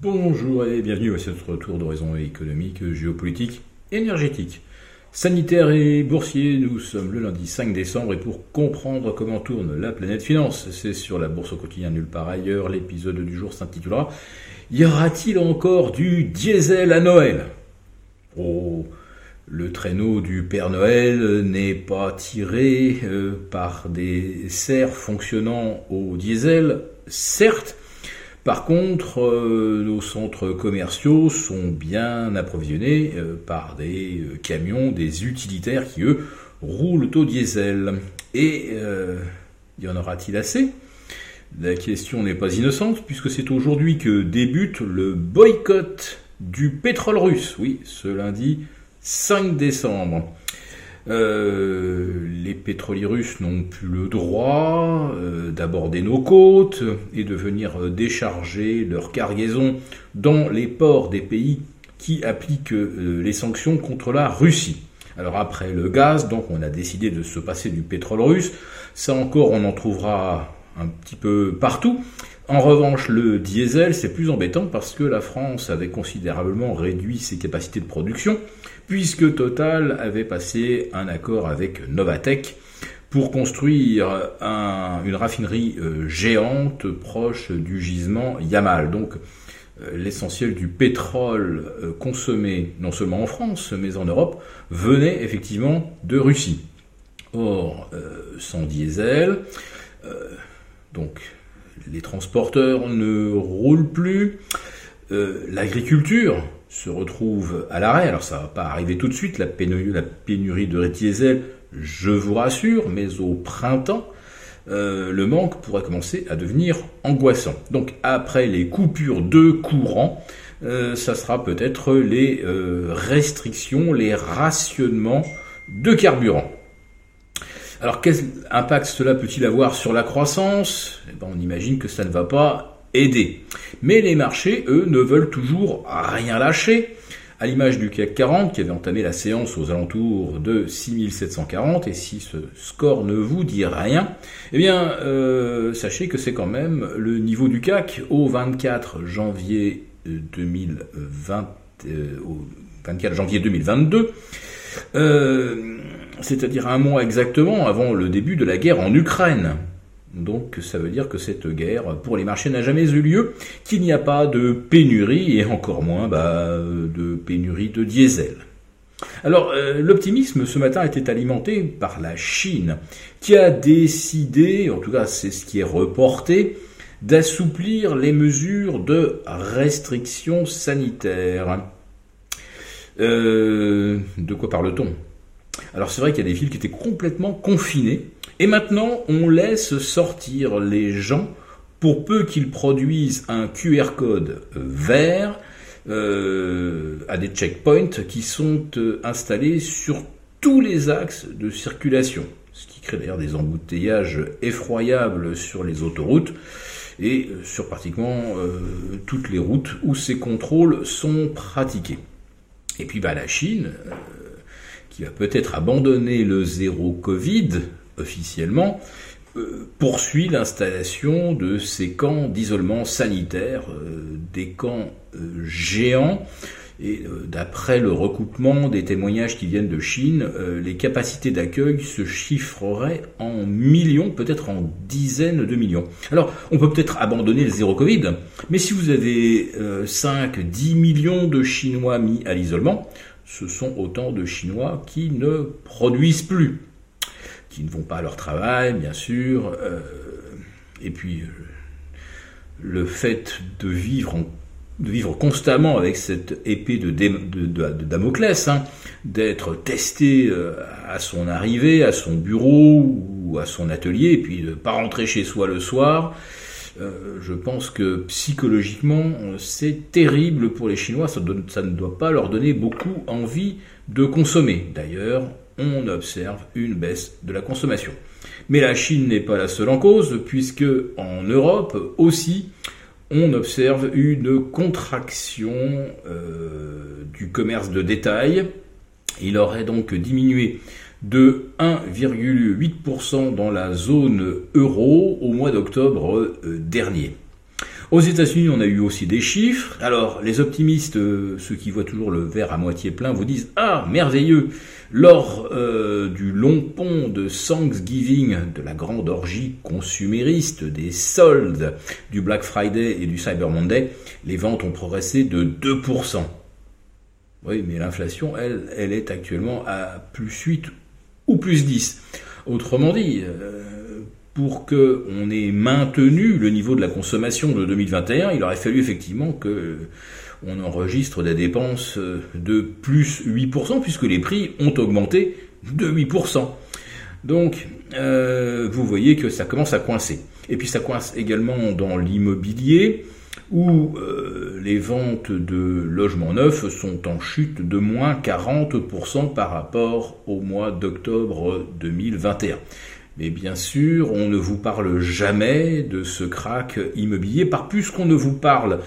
Bonjour et bienvenue à ce tour d'horizon économique, géopolitique, énergétique. Sanitaire et boursier, nous sommes le lundi 5 décembre et pour comprendre comment tourne la planète finance, c'est sur la bourse au quotidien nulle part ailleurs, l'épisode du jour s'intitulera Y aura-t-il encore du diesel à Noël? Oh, le traîneau du Père Noël n'est pas tiré euh, par des serres fonctionnant au diesel, certes, par contre, euh, nos centres commerciaux sont bien approvisionnés euh, par des euh, camions, des utilitaires qui, eux, roulent au diesel. Et y en aura-t-il assez? La question n'est pas innocente, puisque c'est aujourd'hui que débute le boycott du pétrole russe. Oui, ce lundi 5 décembre. Euh, les pétroliers russes n'ont plus le droit euh, d'aborder nos côtes et de venir euh, décharger leurs cargaisons dans les ports des pays qui appliquent les sanctions contre la Russie. Alors après le gaz, donc on a décidé de se passer du pétrole russe. Ça encore, on en trouvera un petit peu partout. En revanche, le diesel, c'est plus embêtant parce que la France avait considérablement réduit ses capacités de production, puisque Total avait passé un accord avec Novatec pour construire une raffinerie euh, géante proche du gisement Yamal. Donc euh, l'essentiel du pétrole euh, consommé non seulement en France, mais en Europe, venait effectivement de Russie. Or, sans diesel, donc les transporteurs ne roulent plus, euh, l'agriculture se retrouve à l'arrêt. Alors ça va pas arriver tout de suite, la pénurie, de diesel, je vous rassure, mais au printemps, euh, le manque pourrait commencer à devenir angoissant. Donc après les coupures de courant, euh, ça sera peut-être les restrictions, les rationnements de carburant. Alors quel impact cela peut-il avoir sur la croissance? Eh ben, On imagine que ça ne va pas aider. Mais les marchés, eux, ne veulent toujours rien lâcher. À l'image du CAC 40 qui avait entamé la séance aux alentours de 6740, et si ce score ne vous dit rien, eh bien, euh, sachez que c'est quand même le niveau du CAC au 24 janvier 2020, euh, au 24 janvier 2022. Euh, c'est-à-dire un mois exactement avant le début de la guerre en Ukraine. Donc ça veut dire que cette guerre pour les marchés n'a jamais eu lieu, qu'il n'y a pas de pénurie et encore moins bah, de pénurie de diesel. Alors euh, l'optimisme ce matin était alimenté par la Chine qui a décidé, en tout cas c'est ce qui est reporté, d'assouplir les mesures de restriction sanitaire. Euh, de quoi parle-t-on? Alors c'est vrai qu'il y a des villes qui étaient complètement confinées, et maintenant on laisse sortir les gens. Pour peu qu'ils produisent un QR code vert euh, à des checkpoints qui sont euh, installés sur tous les axes de circulation, crée d'ailleurs des embouteillages effroyables sur les autoroutes et euh, sur pratiquement toutes les routes où ces contrôles sont pratiqués. Et puis bah, la Chine, qui va peut-être abandonner le zéro Covid officiellement, euh, poursuit l'installation de ces camps d'isolement sanitaire, euh, des camps euh, géants. Et d'après le recoupement des témoignages qui viennent de Chine, les capacités d'accueil se chiffreraient en millions, peut-être en dizaines de millions. Alors, on peut peut-être abandonner le zéro Covid, mais si vous avez 5, 10 millions de Chinois mis à l'isolement, ce sont autant de Chinois qui ne produisent plus, qui ne vont pas à leur travail, bien sûr, euh, et puis euh, le fait de vivre, de vivre constamment avec cette épée de, Damoclès, hein, d'être testé euh, à son arrivée, à son bureau ou à son atelier, puis de ne pas rentrer chez soi le soir, euh, je pense que psychologiquement, c'est terrible pour les Chinois, ça, ne doit pas leur donner beaucoup envie de consommer. D'ailleurs, on observe une baisse de la consommation. Mais la Chine n'est pas la seule en cause, puisque en Europe aussi, on observe une contraction euh, du commerce de détail. Il aurait donc diminué de 1,8% dans la zone euro au mois d'octobre euh, dernier. Aux États-Unis, on a eu aussi des chiffres. Alors, les optimistes, euh, ceux qui voient toujours le verre à moitié plein, vous disent Ah, merveilleux Lors euh, du long pont de Thanksgiving, de la grande orgie consumériste, des soldes du Black Friday et du Cyber Monday, les ventes ont progressé de 2%. Oui, mais l'inflation, elle, elle est actuellement à plus 8 ou plus 10. Autrement dit, euh, pour qu'on ait maintenu le niveau de la consommation de 2021, il aurait fallu effectivement que on enregistre des dépenses de plus 8%, puisque les prix ont augmenté de 8%. Donc, euh, vous voyez que ça commence à coincer. Et puis ça coince également dans l'immobilier, où euh, les ventes de logements neufs sont en chute de moins 40% par rapport au mois d'octobre 2021. Mais bien sûr, on ne vous parle jamais de ce crack immobilier, par plus qu'on ne vous parle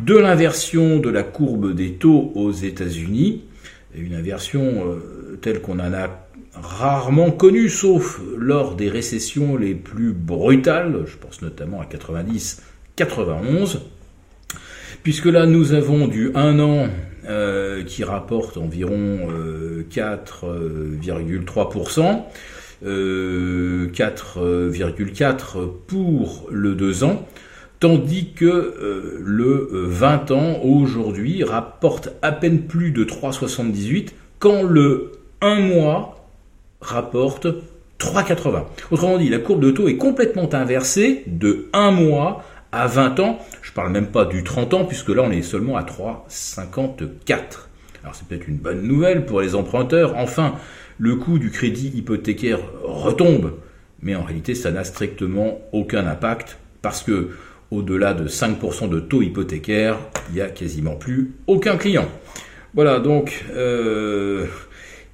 de l'inversion de la courbe des taux aux États-Unis, une inversion euh, telle qu'on en a rarement connue, sauf lors des récessions les plus brutales, je pense notamment à 90-91, puisque là nous avons du 1 an euh, qui rapporte environ 4,3%, euh, 4,4 euh, pour le 2 ans, tandis que euh, le 20 ans aujourd'hui rapporte à peine plus de 3,78 quand le 1 mois rapporte 3,80. Autrement dit, la courbe de taux est complètement inversée de 1 mois à 20 ans. Je parle même pas du 30 ans puisque là on est seulement à 3,54. Alors c'est peut-être une bonne nouvelle pour les emprunteurs. Enfin, le coût du crédit hypothécaire retombe, mais en réalité ça n'a strictement aucun impact parce que au-delà de 5% de taux hypothécaire, il n'y a quasiment plus aucun client. Voilà, donc euh,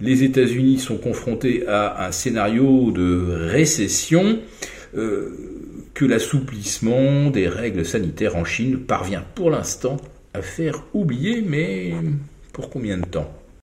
les États-Unis sont confrontés à un scénario de récession euh, que l'assouplissement des règles sanitaires en Chine parvient pour l'instant à faire oublier, mais pour combien de temps?